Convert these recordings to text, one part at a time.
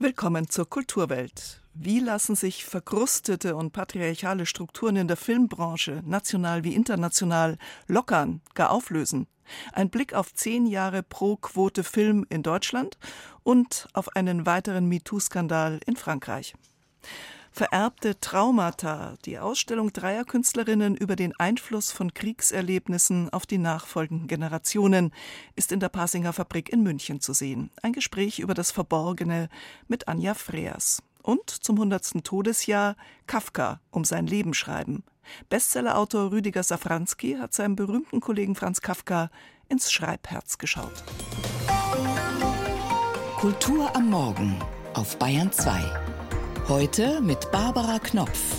Willkommen zur Kulturwelt. Wie lassen sich verkrustete und patriarchale Strukturen in der Filmbranche, national wie international, lockern, gar auflösen? Ein Blick auf zehn Jahre pro Quote Film in Deutschland und auf einen weiteren MeToo-Skandal in Frankreich. Vererbte Traumata, die Ausstellung dreier Künstlerinnen über den Einfluss von Kriegserlebnissen auf die nachfolgenden Generationen, ist in der Pasinger Fabrik in München zu sehen. Ein Gespräch über das Verborgene mit Anja Freers. Und zum 100. Todesjahr Kafka um sein Leben schreiben. Bestsellerautor Rüdiger Safranski hat seinem berühmten Kollegen Franz Kafka ins Schreibherz geschaut. Kultur am Morgen auf Bayern 2. Heute mit Barbara Knopf.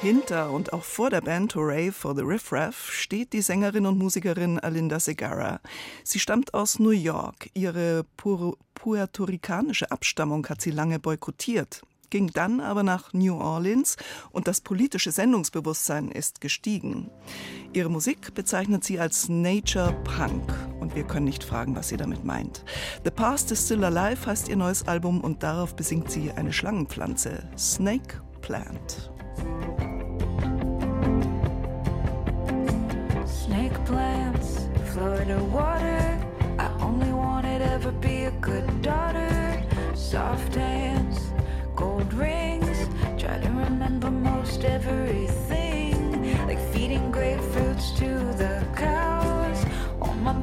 Hinter und auch vor der Band Hooray for the Riff Raff steht die Sängerin und Musikerin Alinda Segarra. Sie stammt aus New York. Ihre puerto-ricanische Abstammung hat sie lange boykottiert ging dann aber nach New Orleans und das politische Sendungsbewusstsein ist gestiegen. Ihre Musik bezeichnet sie als Nature Punk und wir können nicht fragen, was sie damit meint. The Past is Still Alive heißt ihr neues Album und darauf besingt sie eine Schlangenpflanze, Snake Plant. Snake plants, Florida water. I only wanted ever be a good daughter. Soft hands. gold rings. Try to remember most everything, like feeding grapefruits to the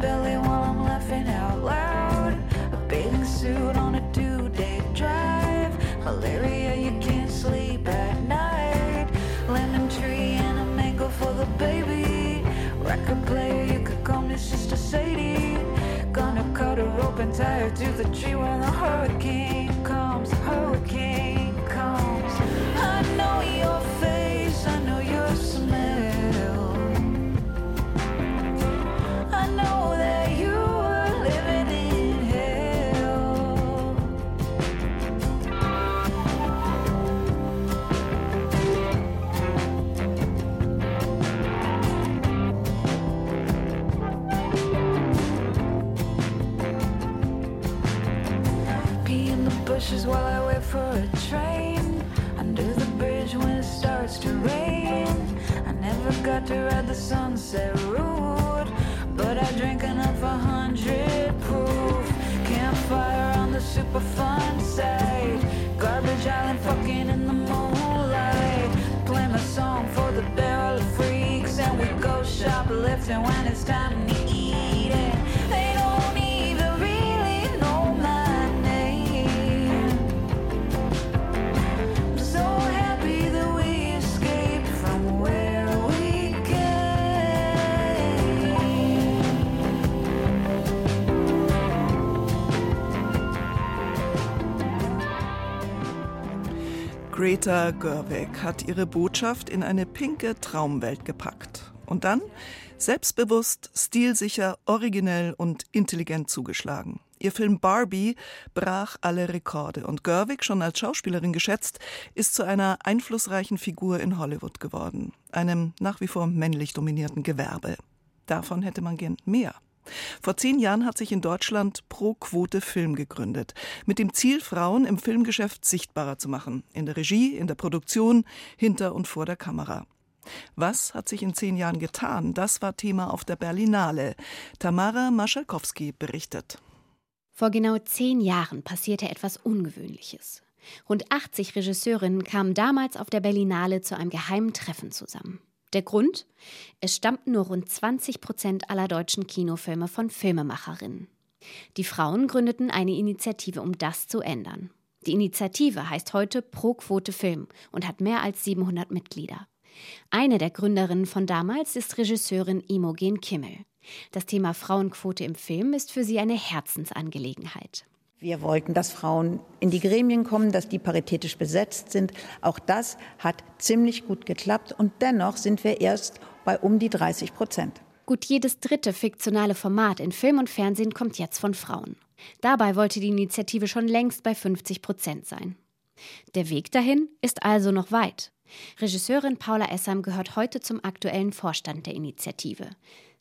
belly while I'm laughing out loud. A bathing suit on a two day drive. Malaria, you can't sleep at night. Lemon tree and a mango for the baby. Record player, you could call me Sister Sadie. Gonna cut a rope and tie her to the tree when the hurricane sunset route, but I drink enough a hundred proof. Campfire on the super fun side. Garbage island fucking in the moonlight. Play my song for the barrel of freaks, and we go shoplifting when it's time Greta Gerwig hat ihre Botschaft in eine pinke Traumwelt gepackt. Und dann selbstbewusst, stilsicher, originell und intelligent zugeschlagen. Ihr Film Barbie brach alle Rekorde und Gerwig, schon als Schauspielerin geschätzt, ist zu einer einflussreichen Figur in Hollywood geworden, einem nach wie vor männlich dominierten Gewerbe. Davon hätte man gern mehr. Vor zehn Jahren hat sich in Deutschland Pro Quote Film gegründet, mit dem Ziel, Frauen im Filmgeschäft sichtbarer zu machen, in der Regie, in der Produktion, hinter und vor der Kamera. Was hat sich in zehn Jahren getan? Das war Thema auf der Berlinale. Tamara Maschalkowski berichtet. Vor genau zehn Jahren passierte etwas Ungewöhnliches. Rund 80 Regisseurinnen kamen damals auf der Berlinale zu einem geheimen Treffen zusammen. Der Grund? Es stammten nur rund 20 Prozent aller deutschen Kinofilme von Filmemacherinnen. Die Frauen gründeten eine Initiative, um das zu ändern. Die Initiative heißt heute Pro Quote Film und hat mehr als 700 Mitglieder. Eine der Gründerinnen von damals ist Regisseurin Imogen Kimmel. Das Thema Frauenquote im Film ist für sie eine Herzensangelegenheit. Wir wollten, dass Frauen in die Gremien kommen, dass die paritätisch besetzt sind. Auch das hat ziemlich gut geklappt und dennoch sind wir erst bei um die 30 Prozent. Gut jedes dritte fiktionale Format in Film und Fernsehen kommt jetzt von Frauen. Dabei wollte die Initiative schon längst bei 50 Prozent sein. Der Weg dahin ist also noch weit. Regisseurin Paula Essam gehört heute zum aktuellen Vorstand der Initiative.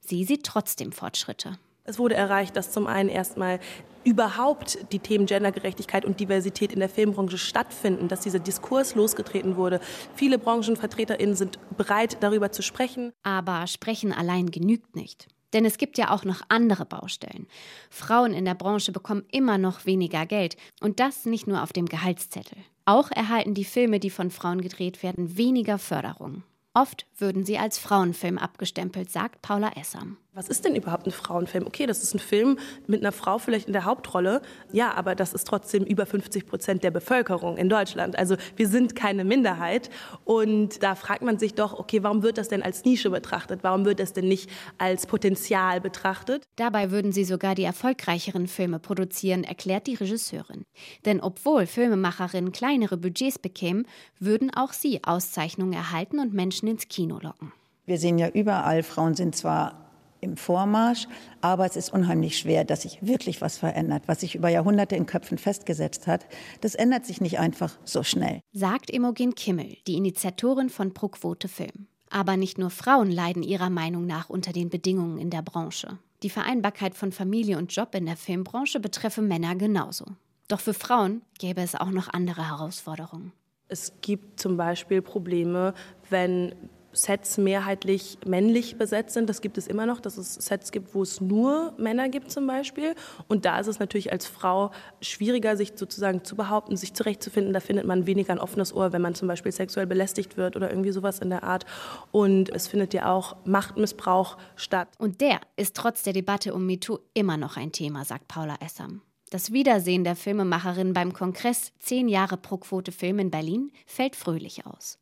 Sie sieht trotzdem Fortschritte. Es wurde erreicht, dass zum einen erstmal überhaupt die Themen Gendergerechtigkeit und Diversität in der Filmbranche stattfinden, dass dieser Diskurs losgetreten wurde. Viele Branchenvertreterinnen sind bereit, darüber zu sprechen. Aber sprechen allein genügt nicht. Denn es gibt ja auch noch andere Baustellen. Frauen in der Branche bekommen immer noch weniger Geld. Und das nicht nur auf dem Gehaltszettel. Auch erhalten die Filme, die von Frauen gedreht werden, weniger Förderung. Oft würden sie als Frauenfilm abgestempelt, sagt Paula Essam. Was ist denn überhaupt ein Frauenfilm? Okay, das ist ein Film mit einer Frau vielleicht in der Hauptrolle. Ja, aber das ist trotzdem über 50 Prozent der Bevölkerung in Deutschland. Also wir sind keine Minderheit. Und da fragt man sich doch, okay, warum wird das denn als Nische betrachtet? Warum wird das denn nicht als Potenzial betrachtet? Dabei würden sie sogar die erfolgreicheren Filme produzieren, erklärt die Regisseurin. Denn obwohl Filmemacherinnen kleinere Budgets bekämen, würden auch sie Auszeichnungen erhalten und Menschen ins Kino locken. Wir sehen ja überall, Frauen sind zwar im Vormarsch, aber es ist unheimlich schwer, dass sich wirklich was verändert, was sich über Jahrhunderte in Köpfen festgesetzt hat. Das ändert sich nicht einfach so schnell. Sagt Imogen Kimmel, die Initiatorin von Proquote Film. Aber nicht nur Frauen leiden ihrer Meinung nach unter den Bedingungen in der Branche. Die Vereinbarkeit von Familie und Job in der Filmbranche betreffe Männer genauso. Doch für Frauen gäbe es auch noch andere Herausforderungen. Es gibt zum Beispiel Probleme, wenn Sets mehrheitlich männlich besetzt sind. Das gibt es immer noch, dass es Sets gibt, wo es nur Männer gibt zum Beispiel. Und da ist es natürlich als Frau schwieriger, sich sozusagen zu behaupten, sich zurechtzufinden. Da findet man weniger ein offenes Ohr, wenn man zum Beispiel sexuell belästigt wird oder irgendwie sowas in der Art. Und es findet ja auch Machtmissbrauch statt. Und der ist trotz der Debatte um MeToo immer noch ein Thema, sagt Paula Essam. Das Wiedersehen der Filmemacherin beim Kongress Zehn Jahre pro Quote Film in Berlin fällt fröhlich aus.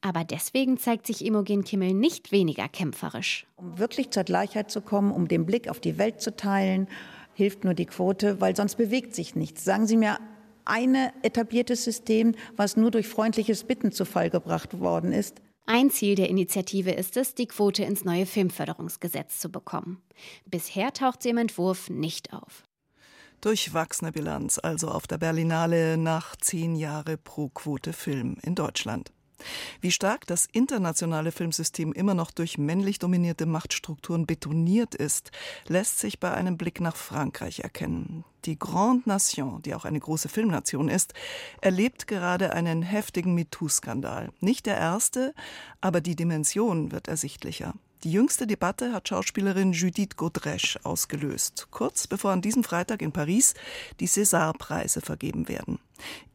Aber deswegen zeigt sich Imogen Kimmel nicht weniger kämpferisch. Um wirklich zur Gleichheit zu kommen, um den Blick auf die Welt zu teilen, hilft nur die Quote, weil sonst bewegt sich nichts. Sagen Sie mir ein etabliertes System, was nur durch freundliches Bitten zu Fall gebracht worden ist. Ein Ziel der Initiative ist es, die Quote ins neue Filmförderungsgesetz zu bekommen. Bisher taucht sie im Entwurf nicht auf. Durchwachsene Bilanz also auf der Berlinale nach zehn Jahre pro Quote Film in Deutschland. Wie stark das internationale Filmsystem immer noch durch männlich dominierte Machtstrukturen betoniert ist, lässt sich bei einem Blick nach Frankreich erkennen. Die Grande Nation, die auch eine große Filmnation ist, erlebt gerade einen heftigen MeToo-Skandal. Nicht der erste, aber die Dimension wird ersichtlicher. Die jüngste Debatte hat Schauspielerin Judith Godrèche ausgelöst, kurz bevor an diesem Freitag in Paris die César-Preise vergeben werden.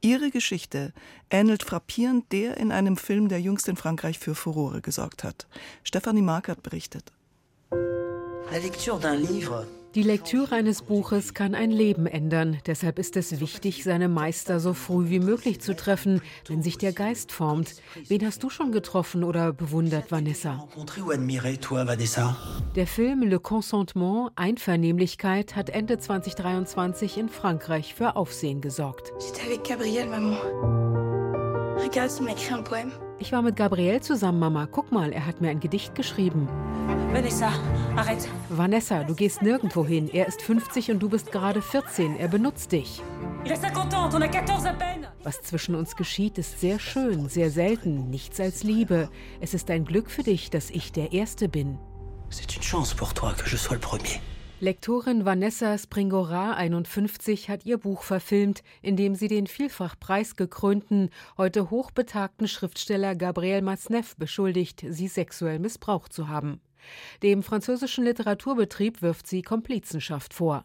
Ihre Geschichte ähnelt frappierend der in einem Film, der jüngst in Frankreich für Furore gesorgt hat. Stefanie Markert berichtet. La lecture d'un livre die Lektüre eines Buches kann ein Leben ändern. Deshalb ist es wichtig, seine Meister so früh wie möglich zu treffen, wenn sich der Geist formt. Wen hast du schon getroffen oder bewundert, Vanessa? Der Film Le Consentement, Einvernehmlichkeit, hat Ende 2023 in Frankreich für Aufsehen gesorgt. J'étais avec Gabriel, Maman. Regarde, tu m'as écrit un poème. Ich war mit Gabriel zusammen, Mama. Guck mal, er hat mir ein Gedicht geschrieben. Vanessa, arrête. Vanessa, du gehst nirgendwo hin. Er ist 50 und du bist gerade 14. Er benutzt dich. Was zwischen uns geschieht, ist sehr schön, sehr selten. Nichts als Liebe. Es ist ein Glück für dich, dass ich der Erste bin. C'est une chance pour toi que je sois le premier. Lektorin Vanessa Springora, 51, hat ihr Buch verfilmt, in dem sie den vielfach preisgekrönten, heute hochbetagten Schriftsteller Gabriel Masneff beschuldigt, sie sexuell missbraucht zu haben. Dem französischen Literaturbetrieb wirft sie Komplizenschaft vor.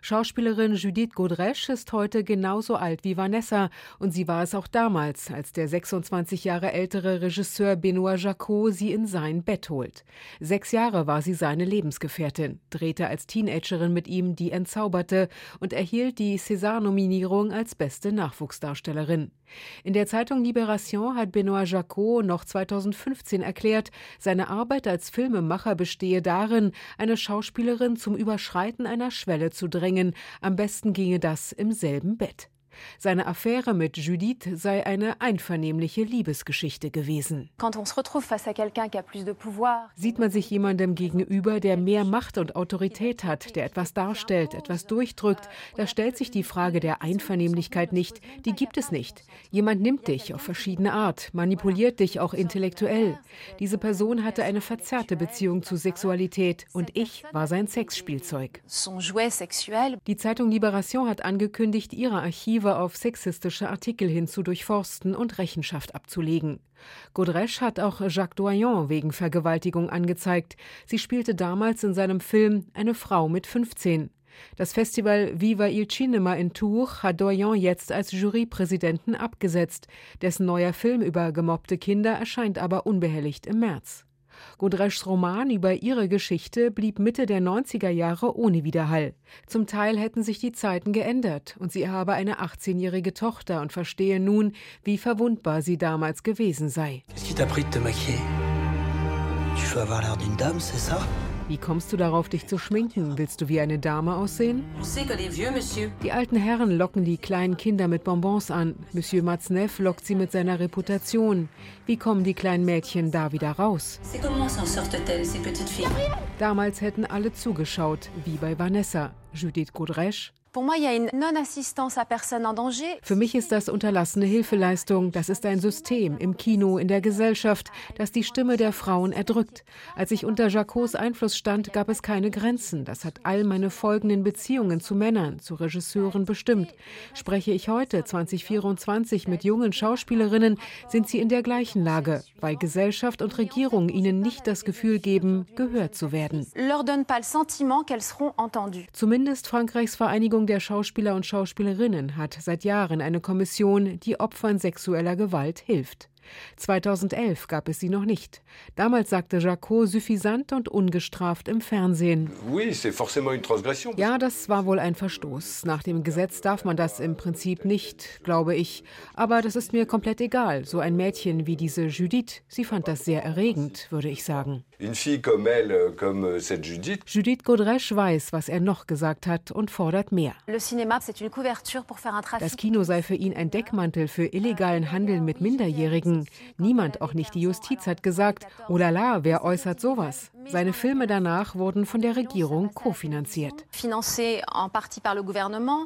Schauspielerin Judith Godrèche ist heute genauso alt wie Vanessa und sie war es auch damals, als der 26 Jahre ältere Regisseur Benoit Jacot sie in sein Bett holt. Sechs Jahre war sie seine Lebensgefährtin, drehte als Teenagerin mit ihm Die Entzauberte und erhielt die César-Nominierung als beste Nachwuchsdarstellerin. In der Zeitung Libération hat Benoit Jacot noch 2015 erklärt, seine Arbeit als Filmemacher bestehe darin, eine Schauspielerin zum Überschreiten einer Schwelle zu drängen. Am besten ginge das im selben Bett. Seine Affäre mit Judith sei eine einvernehmliche Liebesgeschichte gewesen. Sieht man sich jemandem gegenüber, der mehr Macht und Autorität hat, der etwas darstellt, etwas durchdrückt, da stellt sich die Frage der Einvernehmlichkeit nicht. Die gibt es nicht. Jemand nimmt dich auf verschiedene Art, manipuliert dich auch intellektuell. Diese Person hatte eine verzerrte Beziehung zu Sexualität und ich war sein Sexspielzeug. Die Zeitung Libération hat angekündigt, ihre Archive auf sexistische Artikel hin zu durchforsten und Rechenschaft abzulegen. Godrèche hat auch Jacques Doyon wegen Vergewaltigung angezeigt. Sie spielte damals in seinem Film eine Frau mit 15. Das Festival Viva il Cinema in Tours hat Doyon jetzt als Jurypräsidenten abgesetzt. Dessen neuer Film über gemobbte Kinder erscheint aber unbehelligt im März. Godrèches Roman über ihre Geschichte blieb Mitte der 90er Jahre ohne Widerhall. Zum Teil hätten sich die Zeiten geändert und sie habe eine 18-jährige Tochter und verstehe nun, wie verwundbar sie damals gewesen sei. Qu'est-ce qui t'a pris de te maquiller? Tu veux avoir l'air d'une dame, c'est ça? Wie kommst du darauf, dich zu schminken? Willst du wie eine Dame aussehen? Die alten Herren locken die kleinen Kinder mit Bonbons an. Monsieur Matzneff lockt sie mit seiner Reputation. Wie kommen die kleinen Mädchen da wieder raus? Damals hätten alle zugeschaut, wie bei Vanessa. Judith Godrèche, für mich ist das unterlassene Hilfeleistung. Das ist ein System im Kino, in der Gesellschaft, das die Stimme der Frauen erdrückt. Als ich unter Jacots Einfluss stand, gab es keine Grenzen. Das hat all meine folgenden Beziehungen zu Männern, zu Regisseuren bestimmt. Spreche ich heute, 2024, mit jungen Schauspielerinnen, sind sie in der gleichen Lage, weil Gesellschaft und Regierung ihnen nicht das Gefühl geben, gehört zu werden. Zumindest Frankreichs Vereinigung Vereinigung der Schauspieler und Schauspielerinnen hat seit Jahren eine Kommission, die Opfern sexueller Gewalt hilft. 2011 gab es sie noch nicht. Damals sagte Jacot suffisant und ungestraft im Fernsehen. Ja, das war wohl ein Verstoß. Nach dem Gesetz darf man das im Prinzip nicht, glaube ich. Aber das ist mir komplett egal. So ein Mädchen wie diese Judith, sie fand das sehr erregend, würde ich sagen. Judith Godrèche weiß, was er noch gesagt hat und fordert mehr. Das Kino sei für ihn ein Deckmantel für illegalen Handel mit Minderjährigen. Niemand, auch nicht die Justiz, hat gesagt, oh la la, wer äußert sowas? Seine Filme danach wurden von der Regierung kofinanziert.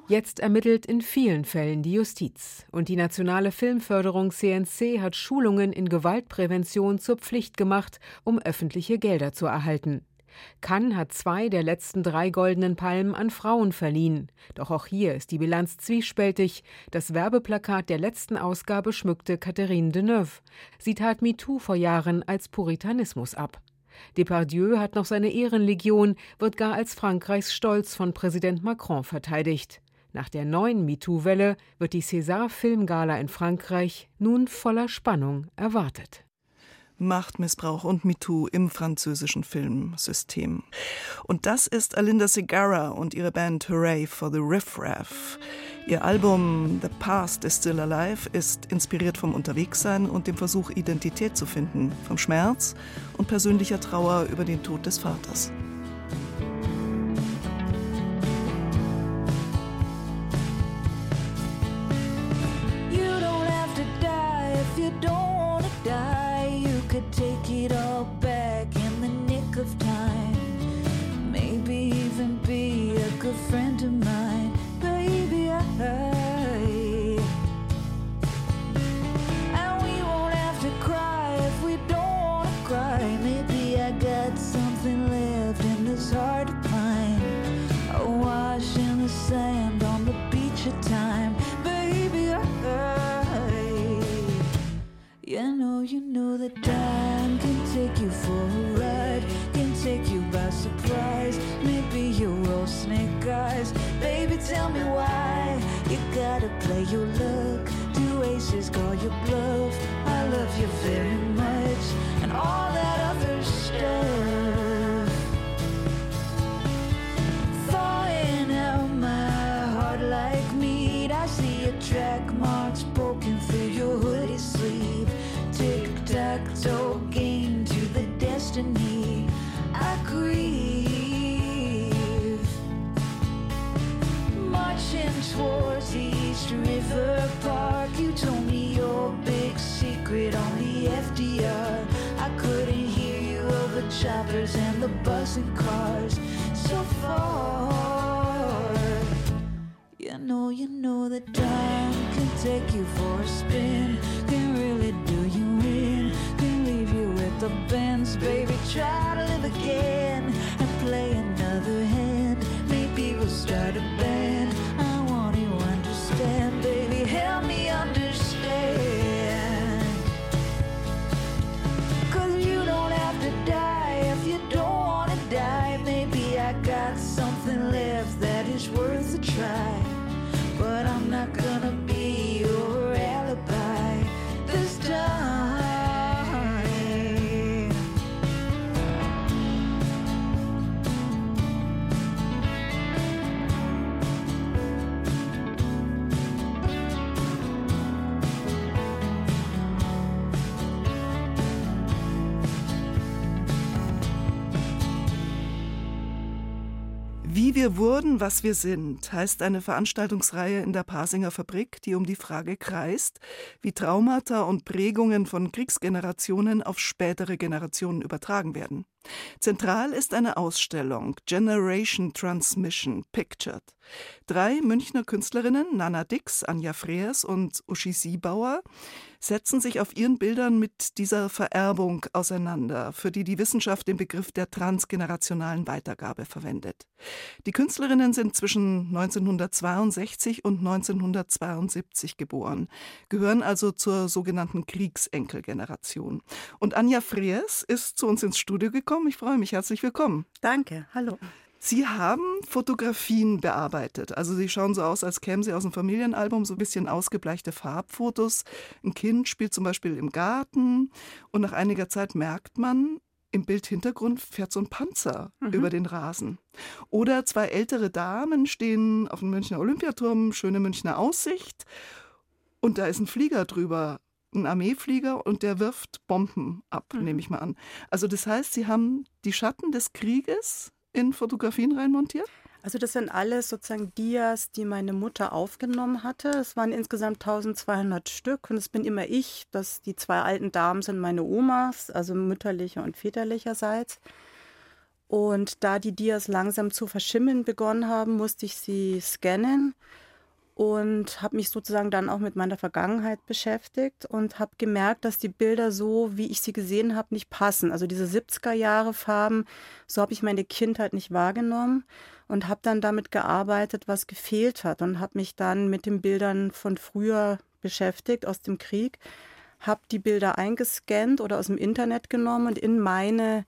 Jetzt ermittelt in vielen Fällen die Justiz. Und die Nationale Filmförderung CNC hat Schulungen in Gewaltprävention zur Pflicht gemacht, um öffentliche Gelder zu erhalten. Cannes hat zwei der letzten drei goldenen Palmen an Frauen verliehen. Doch auch hier ist die Bilanz zwiespältig. Das Werbeplakat der letzten Ausgabe schmückte Catherine Deneuve. Sie tat MeToo vor Jahren als Puritanismus ab. Depardieu hat noch seine Ehrenlegion, wird gar als Frankreichs Stolz von Präsident Macron verteidigt. Nach der neuen MeToo-Welle wird die César Filmgala in Frankreich nun voller Spannung erwartet. Machtmissbrauch und MeToo im französischen Filmsystem. Und das ist Alinda Segarra und ihre Band Hooray for the Riff Raff. Ihr Album The Past is Still Alive ist inspiriert vom Unterwegssein und dem Versuch, Identität zu finden, vom Schmerz und persönlicher Trauer über den Tod des Vaters. The buzzing cars so far. You know, you know that time can take you for a spin, can really do you in, can leave you with the bends, baby. Try to live again wir wurden, was wir sind, heißt eine Veranstaltungsreihe in der Pasinger Fabrik, die um die Frage kreist, wie Traumata und Prägungen von Kriegsgenerationen auf spätere Generationen übertragen werden. Zentral ist eine Ausstellung Generation Transmission Pictured. Drei Münchner Künstlerinnen, Nana Dix, Anja Freers und Uschi Siebauer, setzen sich auf ihren Bildern mit dieser Vererbung auseinander, für die die Wissenschaft den Begriff der transgenerationalen Weitergabe verwendet. Die Künstlerinnen sind zwischen 1962 und 1972 geboren, gehören also zur sogenannten Kriegsenkelgeneration. Und Anja Freers ist zu uns ins Studio gekommen. Ich freue mich. Herzlich willkommen. Danke. Hallo. Sie haben Fotografien bearbeitet. Also sie schauen so aus, als kämen sie aus einem Familienalbum, so ein bisschen ausgebleichte Farbfotos. Ein Kind spielt zum Beispiel im Garten und nach einiger Zeit merkt man, im Bildhintergrund fährt so ein Panzer mhm. über den Rasen. Oder zwei ältere Damen stehen auf dem Münchner Olympiaturm, schöne Münchner Aussicht und da ist ein Flieger drüber ein Armeeflieger und der wirft Bomben ab, mhm. nehme ich mal an. Also das heißt, Sie haben die Schatten des Krieges in Fotografien reinmontiert? Also das sind alles sozusagen Dias, die meine Mutter aufgenommen hatte. Es waren insgesamt 1200 Stück und es bin immer ich. Das, die zwei alten Damen sind meine Omas, also mütterlicher und väterlicherseits. Und da die Dias langsam zu verschimmeln begonnen haben, musste ich sie scannen und habe mich sozusagen dann auch mit meiner Vergangenheit beschäftigt und habe gemerkt, dass die Bilder so, wie ich sie gesehen habe, nicht passen. Also diese 70er Jahre Farben, so habe ich meine Kindheit nicht wahrgenommen und habe dann damit gearbeitet, was gefehlt hat und habe mich dann mit den Bildern von früher beschäftigt aus dem Krieg, habe die Bilder eingescannt oder aus dem Internet genommen und in meine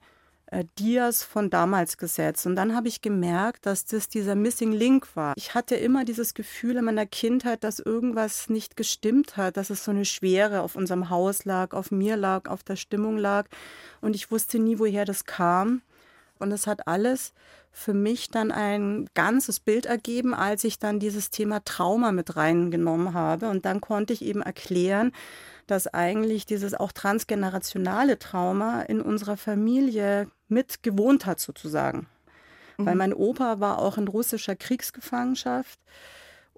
äh, Dias von damals gesetzt. Und dann habe ich gemerkt, dass das dieser Missing Link war. Ich hatte immer dieses Gefühl in meiner Kindheit, dass irgendwas nicht gestimmt hat, dass es so eine Schwere auf unserem Haus lag, auf mir lag, auf der Stimmung lag. Und ich wusste nie, woher das kam. Und es hat alles für mich dann ein ganzes Bild ergeben, als ich dann dieses Thema Trauma mit reingenommen habe. Und dann konnte ich eben erklären, dass eigentlich dieses auch transgenerationale Trauma in unserer Familie mit gewohnt hat sozusagen. Mhm. Weil mein Opa war auch in russischer Kriegsgefangenschaft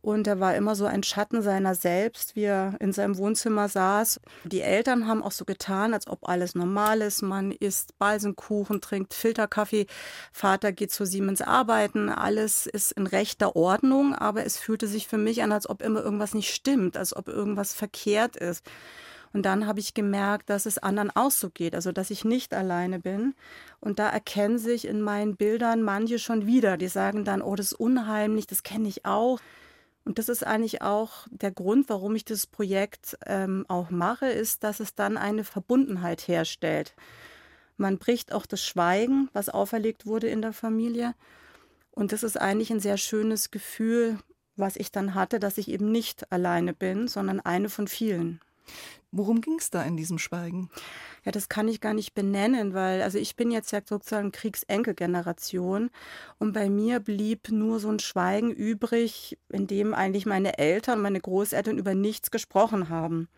und er war immer so ein Schatten seiner selbst, wie er in seinem Wohnzimmer saß. Die Eltern haben auch so getan, als ob alles normal ist. Man isst Balsenkuchen, trinkt Filterkaffee. Vater geht zu Siemens arbeiten. Alles ist in rechter Ordnung, aber es fühlte sich für mich an, als ob immer irgendwas nicht stimmt, als ob irgendwas verkehrt ist. Und dann habe ich gemerkt, dass es anderen auch so geht, also dass ich nicht alleine bin. Und da erkennen sich in meinen Bildern manche schon wieder. Die sagen dann, oh, das ist unheimlich, das kenne ich auch. Und das ist eigentlich auch der Grund, warum ich das Projekt ähm, auch mache, ist, dass es dann eine Verbundenheit herstellt. Man bricht auch das Schweigen, was auferlegt wurde in der Familie. Und das ist eigentlich ein sehr schönes Gefühl, was ich dann hatte, dass ich eben nicht alleine bin, sondern eine von vielen. Worum ging es da in diesem Schweigen? Ja, das kann ich gar nicht benennen, weil also ich bin jetzt ja sozusagen Kriegsenkelgeneration und bei mir blieb nur so ein Schweigen übrig, in dem eigentlich meine Eltern, meine Großeltern über nichts gesprochen haben.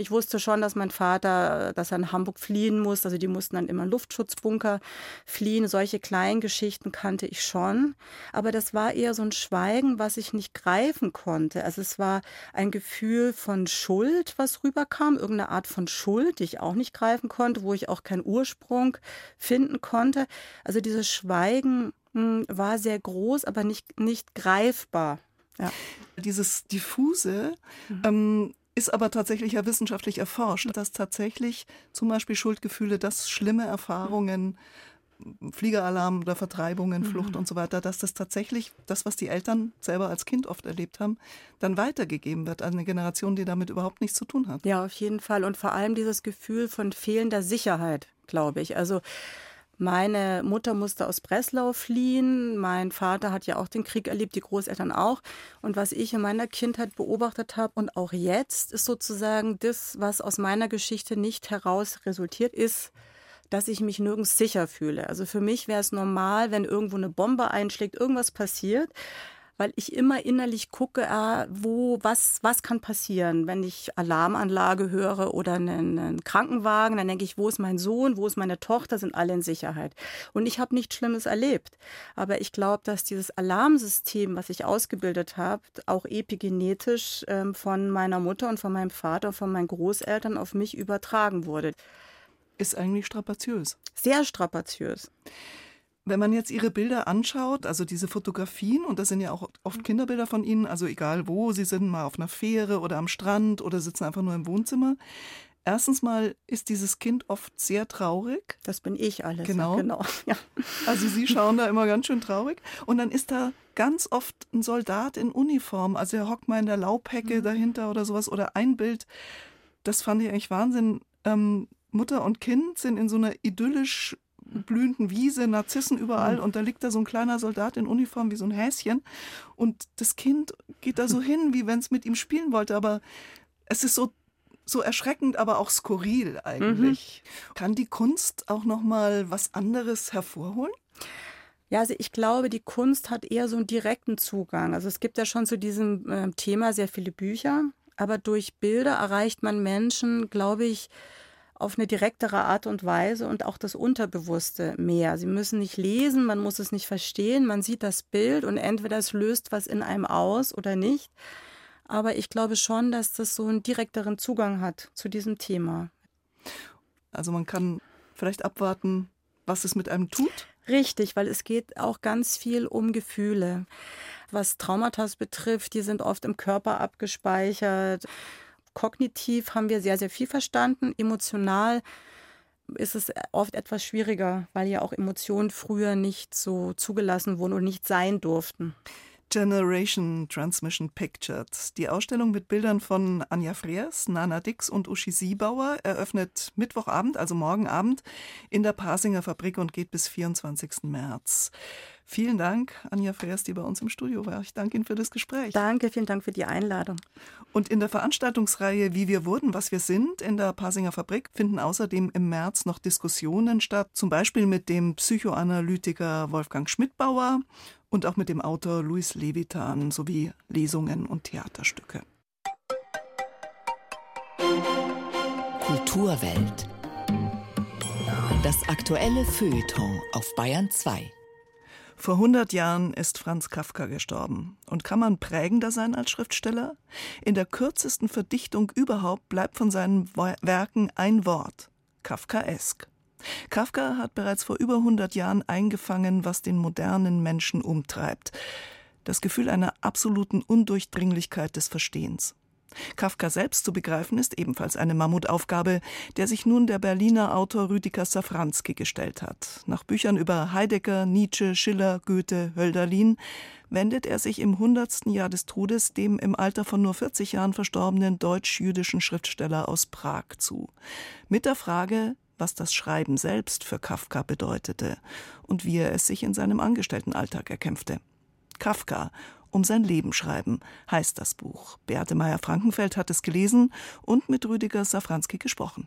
Ich wusste schon, dass mein Vater, dass er in Hamburg fliehen muss. Also die mussten dann immer in Luftschutzbunker fliehen. Solche kleinen Geschichten kannte ich schon. Aber das war eher so ein Schweigen, was ich nicht greifen konnte. Also es war ein Gefühl von Schuld, was rüberkam. Irgendeine Art von Schuld, die ich auch nicht greifen konnte, wo ich auch keinen Ursprung finden konnte. Also dieses Schweigen hm, war sehr groß, aber nicht, nicht greifbar. Ja. Dieses diffuse mhm. ähm, ist aber tatsächlich ja wissenschaftlich erforscht, dass tatsächlich zum Beispiel Schuldgefühle, dass schlimme Erfahrungen, Fliegeralarm oder Vertreibungen, Flucht mhm. und so weiter, dass das tatsächlich das, was die Eltern selber als Kind oft erlebt haben, dann weitergegeben wird an eine Generation, die damit überhaupt nichts zu tun hat. Ja, auf jeden Fall. Und vor allem dieses Gefühl von fehlender Sicherheit, glaube ich. Also meine Mutter musste aus Breslau fliehen. Mein Vater hat ja auch den Krieg erlebt, die Großeltern auch. Und was ich in meiner Kindheit beobachtet habe und auch jetzt, ist sozusagen das, was aus meiner Geschichte nicht heraus resultiert ist, dass ich mich nirgends sicher fühle. Also für mich wäre es normal, wenn irgendwo eine Bombe einschlägt, irgendwas passiert, weil ich immer innerlich gucke, ah, wo, was, was kann passieren, wenn ich Alarmanlage höre oder einen, einen Krankenwagen, dann denke ich, wo ist mein Sohn, wo ist meine Tochter, sind alle in Sicherheit. Und ich habe nichts Schlimmes erlebt. Aber ich glaube, dass dieses Alarmsystem, was ich ausgebildet habe, auch epigenetisch ähm, von meiner Mutter und von meinem Vater, von meinen Großeltern auf mich übertragen wurde. Ist eigentlich strapaziös. Sehr strapaziös. Wenn man jetzt Ihre Bilder anschaut, also diese Fotografien, und das sind ja auch oft Kinderbilder von Ihnen, also egal wo Sie sind, mal auf einer Fähre oder am Strand oder sitzen einfach nur im Wohnzimmer. Erstens mal ist dieses Kind oft sehr traurig. Das bin ich alles. Genau. genau. Ja. Also Sie schauen da immer ganz schön traurig. Und dann ist da ganz oft ein Soldat in Uniform. Also er hockt mal in der Laubhecke mhm. dahinter oder sowas. Oder ein Bild, das fand ich eigentlich Wahnsinn. Ähm, Mutter und Kind sind in so einer idyllisch blühenden Wiese, Narzissen überall mhm. und da liegt da so ein kleiner Soldat in Uniform wie so ein Häschen und das Kind geht da so hin, wie wenn es mit ihm spielen wollte, aber es ist so so erschreckend, aber auch skurril eigentlich. Mhm. Kann die Kunst auch noch mal was anderes hervorholen? Ja, also ich glaube, die Kunst hat eher so einen direkten Zugang. Also es gibt ja schon zu diesem äh, Thema sehr viele Bücher, aber durch Bilder erreicht man Menschen, glaube ich, auf eine direktere Art und Weise und auch das Unterbewusste mehr. Sie müssen nicht lesen, man muss es nicht verstehen, man sieht das Bild und entweder es löst was in einem aus oder nicht. Aber ich glaube schon, dass das so einen direkteren Zugang hat zu diesem Thema. Also man kann vielleicht abwarten, was es mit einem tut? Richtig, weil es geht auch ganz viel um Gefühle. Was Traumata betrifft, die sind oft im Körper abgespeichert. Kognitiv haben wir sehr, sehr viel verstanden. Emotional ist es oft etwas schwieriger, weil ja auch Emotionen früher nicht so zugelassen wurden und nicht sein durften. Generation Transmission Pictured. Die Ausstellung mit Bildern von Anja Freers, Nana Dix und Uschi Siebauer eröffnet Mittwochabend, also morgen Abend, in der Pasinger Fabrik und geht bis 24. März. Vielen Dank, Anja Freers, die bei uns im Studio war. Ich danke Ihnen für das Gespräch. Danke, vielen Dank für die Einladung. Und in der Veranstaltungsreihe Wie wir wurden, was wir sind in der Pasinger Fabrik finden außerdem im März noch Diskussionen statt, zum Beispiel mit dem Psychoanalytiker Wolfgang Schmidbauer und auch mit dem Autor Luis Levitan sowie Lesungen und Theaterstücke. Kulturwelt. Das aktuelle Feuilleton auf Bayern 2. Vor 100 Jahren ist Franz Kafka gestorben. Und kann man prägender sein als Schriftsteller? In der kürzesten Verdichtung überhaupt bleibt von seinen Werken ein Wort. Kafkaesk. Kafka hat bereits vor über 100 Jahren eingefangen, was den modernen Menschen umtreibt. Das Gefühl einer absoluten Undurchdringlichkeit des Verstehens. Kafka selbst zu begreifen ist ebenfalls eine Mammutaufgabe, der sich nun der Berliner Autor Rüdiger Safranski gestellt hat. Nach Büchern über Heidegger, Nietzsche, Schiller, Goethe, Hölderlin wendet er sich im hundertsten Jahr des Todes dem im Alter von nur 40 Jahren verstorbenen deutsch-jüdischen Schriftsteller aus Prag zu. Mit der Frage, was das Schreiben selbst für Kafka bedeutete und wie er es sich in seinem Angestelltenalltag erkämpfte. Kafka um sein Leben schreiben, heißt das Buch. Beate Meyer-Frankenfeld hat es gelesen und mit Rüdiger Safranski gesprochen.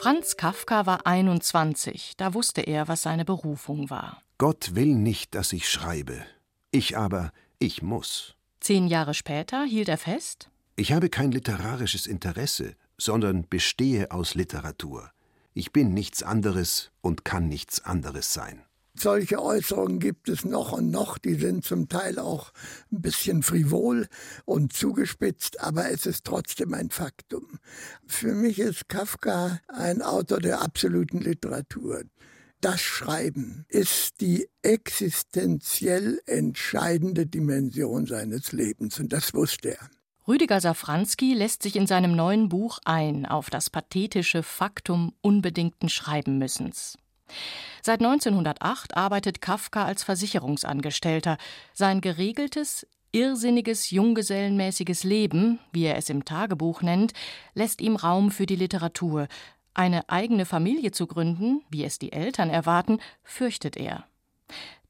Franz Kafka war 21, da wusste er, was seine Berufung war. Gott will nicht, dass ich schreibe. Ich aber, ich muss. Zehn Jahre später hielt er fest, Ich habe kein literarisches Interesse, sondern bestehe aus Literatur. Ich bin nichts anderes und kann nichts anderes sein. Solche Äußerungen gibt es noch und noch, die sind zum Teil auch ein bisschen frivol und zugespitzt, aber es ist trotzdem ein Faktum. Für mich ist Kafka ein Autor der absoluten Literatur. Das Schreiben ist die existenziell entscheidende Dimension seines Lebens und das wusste er. Rüdiger Safranski lässt sich in seinem neuen Buch ein auf das pathetische Faktum unbedingten Schreibenmüssens. Seit 1908 arbeitet Kafka als Versicherungsangestellter. Sein geregeltes, irrsinniges, junggesellenmäßiges Leben, wie er es im Tagebuch nennt, lässt ihm Raum für die Literatur. Eine eigene Familie zu gründen, wie es die Eltern erwarten, fürchtet er.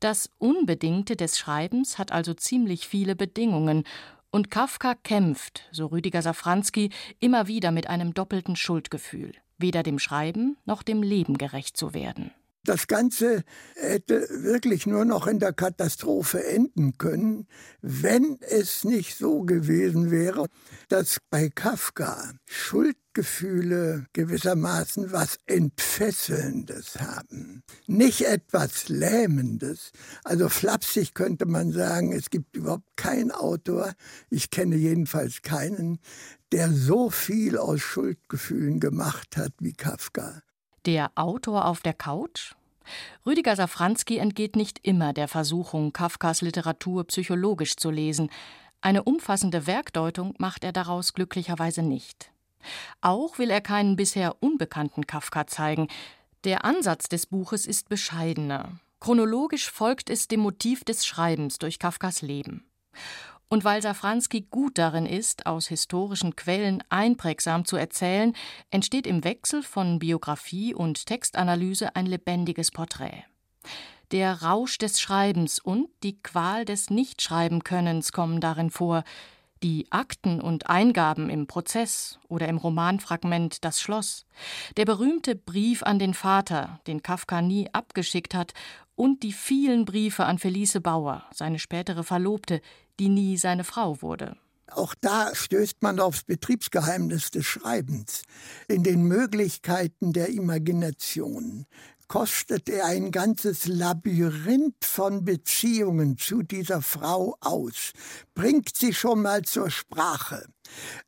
Das Unbedingte des Schreibens hat also ziemlich viele Bedingungen, und Kafka kämpft, so Rüdiger Safranski, immer wieder mit einem doppelten Schuldgefühl, weder dem Schreiben noch dem Leben gerecht zu werden. Das Ganze hätte wirklich nur noch in der Katastrophe enden können, wenn es nicht so gewesen wäre, dass bei Kafka Schuldgefühle gewissermaßen was Entfesselndes haben, nicht etwas Lähmendes. Also flapsig könnte man sagen, es gibt überhaupt keinen Autor, ich kenne jedenfalls keinen, der so viel aus Schuldgefühlen gemacht hat wie Kafka. Der Autor auf der Couch? Rüdiger Safranski entgeht nicht immer der Versuchung, Kafkas Literatur psychologisch zu lesen. Eine umfassende Werkdeutung macht er daraus glücklicherweise nicht. Auch will er keinen bisher unbekannten Kafka zeigen. Der Ansatz des Buches ist bescheidener. Chronologisch folgt es dem Motiv des Schreibens durch Kafkas Leben. Und weil Safranski gut darin ist, aus historischen Quellen einprägsam zu erzählen, entsteht im Wechsel von Biografie und Textanalyse ein lebendiges Porträt. Der Rausch des Schreibens und die Qual des Nichtschreibenkönnens kommen darin vor, die Akten und Eingaben im Prozess oder im Romanfragment Das Schloss, der berühmte Brief an den Vater, den Kafka nie abgeschickt hat, und die vielen Briefe an Felice Bauer, seine spätere Verlobte, die nie seine Frau wurde. Auch da stößt man aufs Betriebsgeheimnis des Schreibens, in den Möglichkeiten der Imagination, kostet er ein ganzes Labyrinth von Beziehungen zu dieser Frau aus, bringt sie schon mal zur Sprache,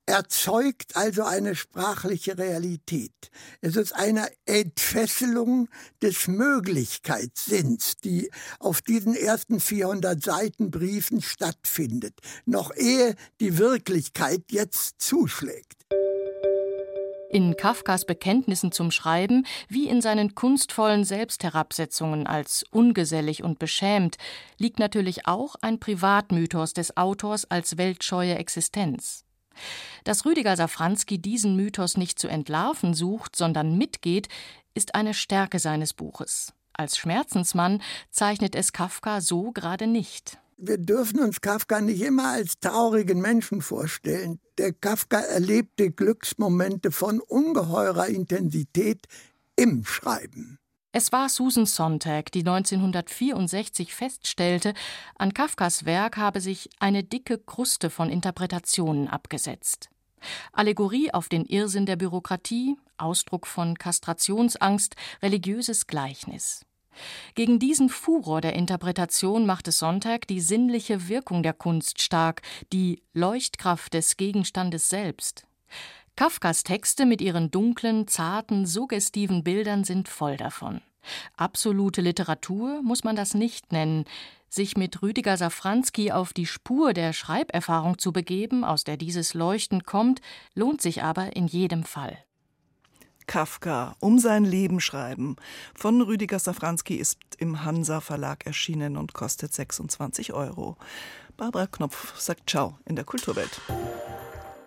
erzeugt also eine sprachliche Realität. Es ist eine Entfesselung des Möglichkeitssinns, die auf diesen ersten 400 Seiten Briefen stattfindet, noch ehe die Wirklichkeit jetzt zuschlägt. In Kafkas Bekenntnissen zum Schreiben wie in seinen kunstvollen Selbstherabsetzungen als ungesellig und beschämt liegt natürlich auch ein Privatmythos des Autors als weltscheue Existenz. Dass Rüdiger Safranski diesen Mythos nicht zu entlarven sucht, sondern mitgeht, ist eine Stärke seines Buches. Als Schmerzensmann zeichnet es Kafka so gerade nicht wir dürfen uns Kafka nicht immer als traurigen Menschen vorstellen. Der Kafka erlebte Glücksmomente von ungeheurer Intensität im Schreiben. Es war Susan Sontag, die 1964 feststellte, an Kafkas Werk habe sich eine dicke Kruste von Interpretationen abgesetzt. Allegorie auf den Irrsinn der Bürokratie, Ausdruck von Kastrationsangst, religiöses Gleichnis. Gegen diesen Furor der Interpretation machte Sonntag die sinnliche Wirkung der Kunst stark, die Leuchtkraft des Gegenstandes selbst. Kafkas Texte mit ihren dunklen, zarten, suggestiven Bildern sind voll davon. Absolute Literatur muss man das nicht nennen. Sich mit Rüdiger Safranski auf die Spur der Schreiberfahrung zu begeben, aus der dieses Leuchten kommt, lohnt sich aber in jedem Fall. Kafka um sein Leben schreiben von Rüdiger Safranski ist im Hansa Verlag erschienen und kostet 26 Euro. Barbara Knopf sagt Ciao in der Kulturwelt.